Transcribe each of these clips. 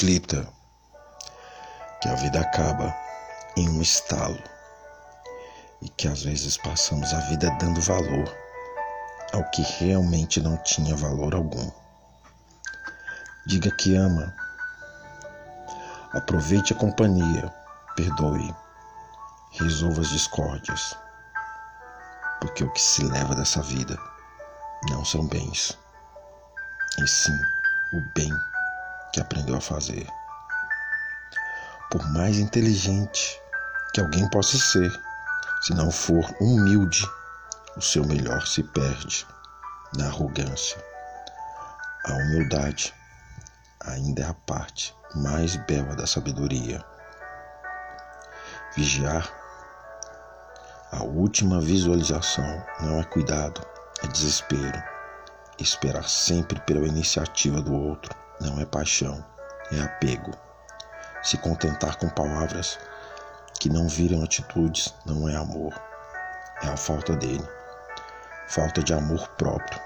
reflita que a vida acaba em um estalo e que às vezes passamos a vida dando valor ao que realmente não tinha valor algum. Diga que ama, aproveite a companhia, perdoe, resolva as discórdias, porque o que se leva dessa vida não são bens, e sim o bem que aprendeu a fazer. Por mais inteligente que alguém possa ser, se não for humilde, o seu melhor se perde na arrogância. A humildade ainda é a parte mais bela da sabedoria. Vigiar. A última visualização não é cuidado, é desespero. Esperar sempre pela iniciativa do outro não é paixão, é apego. Se contentar com palavras que não viram atitudes não é amor, é a falta dele, falta de amor próprio.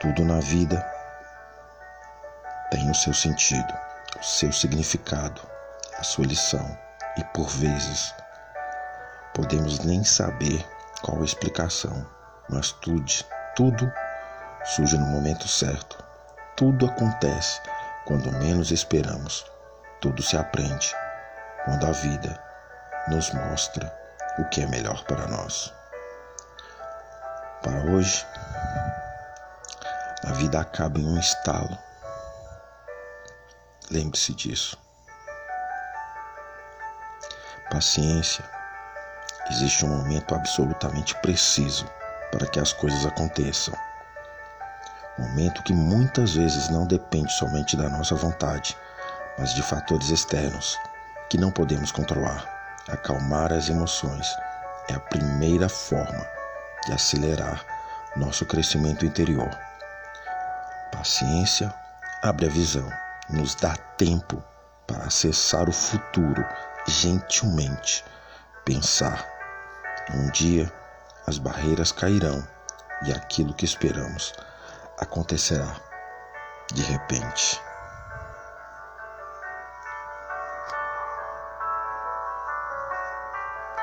Tudo na vida tem o seu sentido, o seu significado, a sua lição, e por vezes podemos nem saber qual a explicação, mas tudo, tudo surge no momento certo. Tudo acontece quando menos esperamos. Tudo se aprende quando a vida nos mostra o que é melhor para nós. Para hoje, a vida acaba em um estalo. Lembre-se disso. Paciência. Existe um momento absolutamente preciso para que as coisas aconteçam. Momento que muitas vezes não depende somente da nossa vontade, mas de fatores externos que não podemos controlar. Acalmar as emoções é a primeira forma de acelerar nosso crescimento interior. Paciência abre a visão, nos dá tempo para acessar o futuro gentilmente. Pensar. Um dia as barreiras cairão e aquilo que esperamos acontecerá de repente.